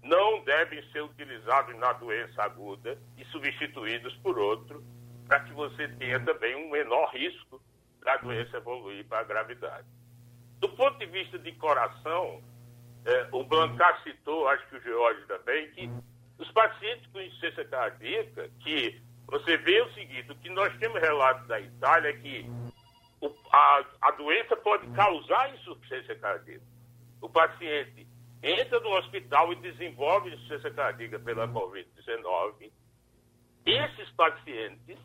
não devem ser utilizados na doença aguda e substituídos por outro, para que você tenha também um menor risco da doença evoluir para a gravidade. Do ponto de vista de coração, é, o Blancar citou, acho que o George também, que os pacientes com insuficiência cardíaca, que você vê o seguinte, o que nós temos relato da Itália é que o, a, a doença pode causar insuficiência cardíaca. O paciente entra no hospital e desenvolve insuficiência cardíaca pela Covid-19. Esses pacientes,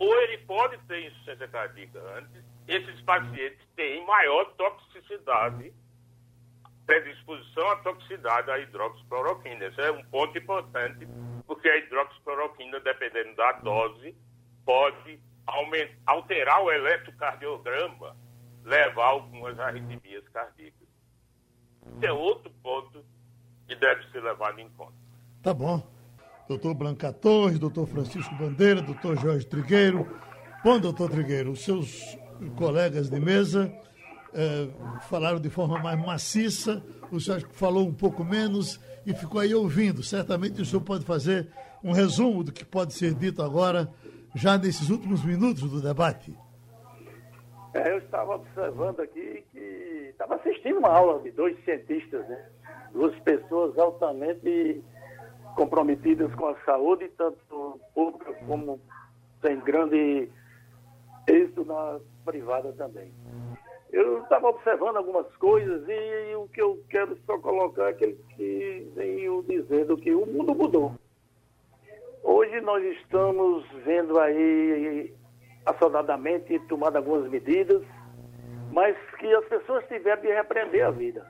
ou ele pode ter insuficiência cardíaca antes, esses pacientes têm maior toxicidade predisposição à toxicidade da hidroxicloroquina. Esse é um ponto importante, porque a hidroxicloroquina, dependendo da dose, pode aumentar, alterar o eletrocardiograma, levar algumas arritmias cardíacas. Esse é outro ponto que deve ser levado em conta. Tá bom. Doutor Blanca Torres, doutor Francisco Bandeira, doutor Jorge Trigueiro. Bom, doutor Trigueiro, os seus colegas de mesa é, falaram de forma mais maciça, o senhor falou um pouco menos e ficou aí ouvindo. Certamente o senhor pode fazer um resumo do que pode ser dito agora, já nesses últimos minutos do debate. É, eu estava observando aqui que estava assistindo uma aula de dois cientistas, né? duas pessoas altamente comprometidas com a saúde, tanto pública como tem grande êxito na privada também. Eu estava observando algumas coisas e, o que eu quero só colocar é que veio dizendo que o mundo mudou. Hoje nós estamos vendo aí assodadamente tomando algumas medidas, mas que as pessoas tiveram de repreender a vida.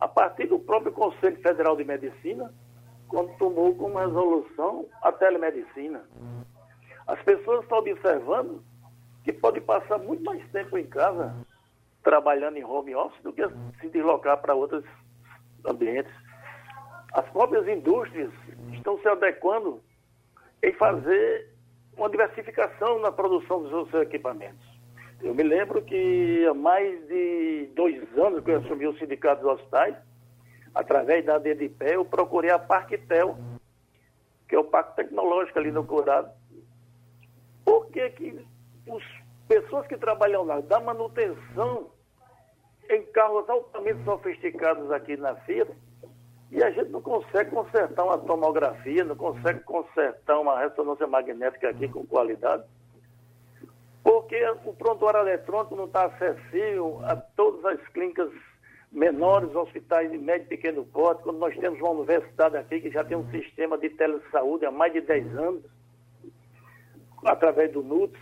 A partir do próprio Conselho Federal de Medicina, quando tomou como resolução a telemedicina. As pessoas estão observando que pode passar muito mais tempo em casa trabalhando em home office do que se deslocar para outros ambientes. As próprias indústrias estão se adequando em fazer uma diversificação na produção dos seus equipamentos. Eu me lembro que há mais de dois anos que eu assumi o Sindicato dos Hospitais, através da DDPE, eu procurei a Parquitel, que é o Parque Tecnológico ali no Curado. Por que que os pessoas que trabalham lá, da manutenção em carros altamente sofisticados aqui na FIA, e a gente não consegue consertar uma tomografia, não consegue consertar uma ressonância magnética aqui com qualidade, porque o prontuário eletrônico não está acessível a todas as clínicas menores, hospitais de médio e pequeno porte, quando nós temos uma universidade aqui que já tem um sistema de telesaúde há mais de 10 anos, através do NUTS,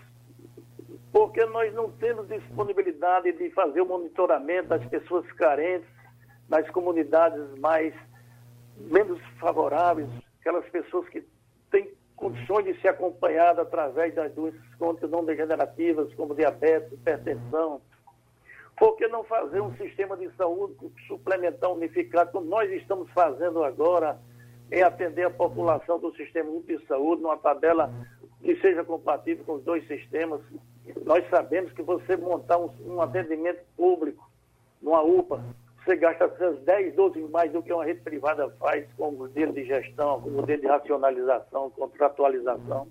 porque nós não temos disponibilidade de fazer o monitoramento das pessoas carentes nas comunidades mais menos favoráveis, aquelas pessoas que têm condições de ser acompanhadas através das doenças crônicas não degenerativas, como diabetes, hipertensão. Por que não fazer um sistema de saúde suplementar unificado, como nós estamos fazendo agora, em atender a população do Sistema de Saúde, numa tabela que seja compatível com os dois sistemas, nós sabemos que você montar um, um atendimento público numa UPA você gasta seus 10, 12 mais do que uma rede privada faz com modelo de gestão, com modelo de racionalização, contratualização.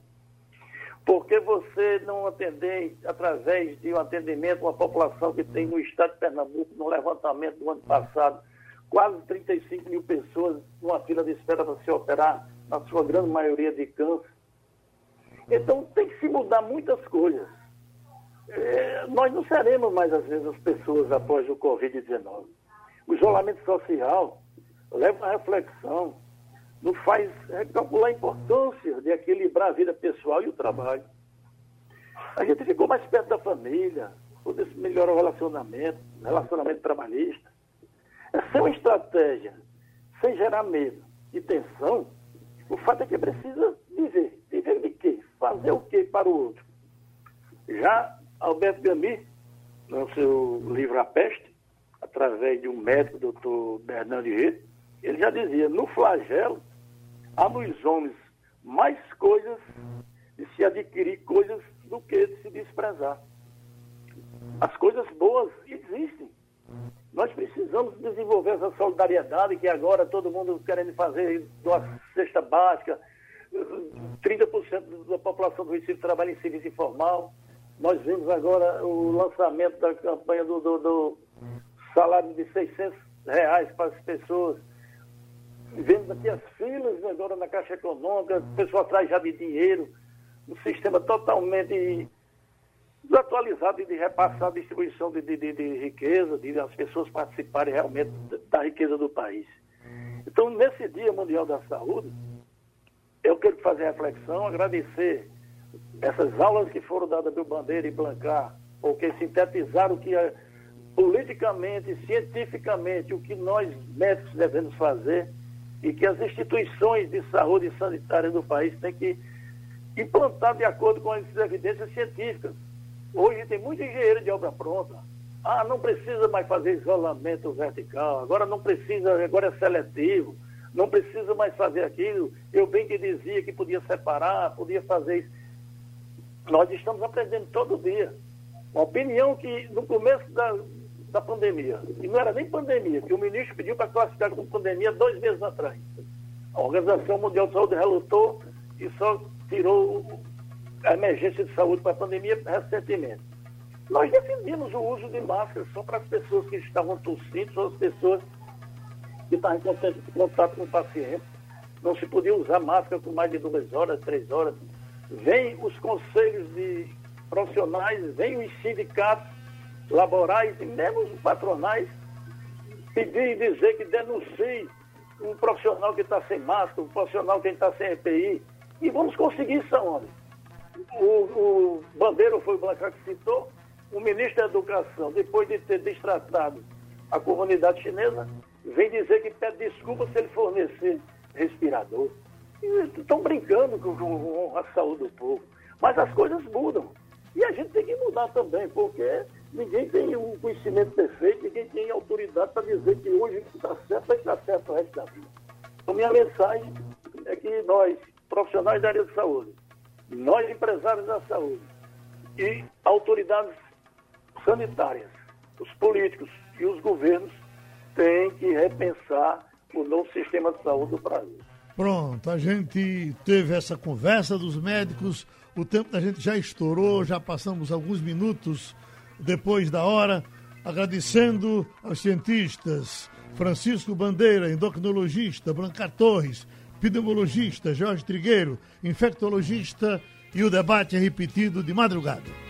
Porque você não atender através de um atendimento uma população que tem no estado de Pernambuco, no levantamento do ano passado, quase 35 mil pessoas numa fila de espera para se operar, na sua grande maioria de câncer. Então tem que se mudar muitas coisas. É, nós não seremos mais as mesmas pessoas após o Covid-19. O isolamento social leva à reflexão, nos faz recalcular a importância de equilibrar a vida pessoal e o trabalho. A gente ficou mais perto da família, poder melhorar o relacionamento, relacionamento trabalhista. Essa é uma estratégia, sem gerar medo e tensão. O fato é que precisa viver. Viver de quê? Fazer o quê para o outro? Já Alberto Gami, no seu livro A Peste, através de um médico, doutor Bernardo Rito, ele já dizia, no flagelo, há nos homens mais coisas de se adquirir coisas do que de se desprezar. As coisas boas existem. Nós precisamos desenvolver essa solidariedade que agora todo mundo querendo fazer uma cesta básica, 30% da população do Recife trabalha em serviço informal. Nós vimos agora o lançamento da campanha do, do, do salário de 600 reais para as pessoas. Vemos aqui as filas agora na Caixa Econômica, o pessoal atrás já de dinheiro, um sistema totalmente desatualizado de repassar a distribuição de, de, de, de riqueza, de as pessoas participarem realmente da riqueza do país. Então, nesse Dia Mundial da Saúde, eu quero fazer reflexão, agradecer essas aulas que foram dadas pelo Bandeira e Blancar, porque sintetizaram que é, politicamente, cientificamente, o que nós médicos devemos fazer e que as instituições de saúde sanitária do país têm que implantar de acordo com as evidências científicas. Hoje tem muito engenheiro de obra pronta. Ah, não precisa mais fazer isolamento vertical, agora não precisa, agora é seletivo, não precisa mais fazer aquilo. Eu bem que dizia que podia separar, podia fazer isso. Nós estamos aprendendo todo dia. Uma opinião que no começo da, da pandemia, e não era nem pandemia, que o ministro pediu para classificar como pandemia dois meses atrás. A Organização Mundial de Saúde relutou e só tirou a emergência de saúde para a pandemia recentemente. Nós defendemos o uso de máscaras só para as pessoas que estavam tossindo, só as pessoas que estavam em contato com o paciente. Não se podia usar máscara por mais de duas horas, três horas. Vem os conselhos de profissionais, vem os sindicatos laborais e mesmo patronais pedir e dizer que denuncie um profissional que está sem máscara, um profissional que está sem EPI. E vamos conseguir isso aonde? o, o Bandeira foi o Blancar que citou, o ministro da Educação, depois de ter destratado a comunidade chinesa, vem dizer que pede desculpa se ele fornecer respirador. Estão brincando com a saúde do povo. Mas as coisas mudam. E a gente tem que mudar também, porque ninguém tem um conhecimento perfeito, ninguém tem autoridade para dizer que hoje está certo vai estar certo o resto da vida. Então, minha mensagem é que nós, profissionais da área de saúde, nós empresários da saúde e autoridades sanitárias, os políticos e os governos têm que repensar o novo sistema de saúde do Brasil. Pronto, a gente teve essa conversa dos médicos, o tempo da gente já estourou, já passamos alguns minutos depois da hora, agradecendo aos cientistas Francisco Bandeira, endocrinologista, Brancar Torres, epidemiologista Jorge Trigueiro, infectologista e o debate é repetido de madrugada.